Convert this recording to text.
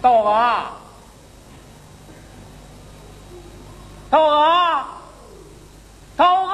豆子豆子豆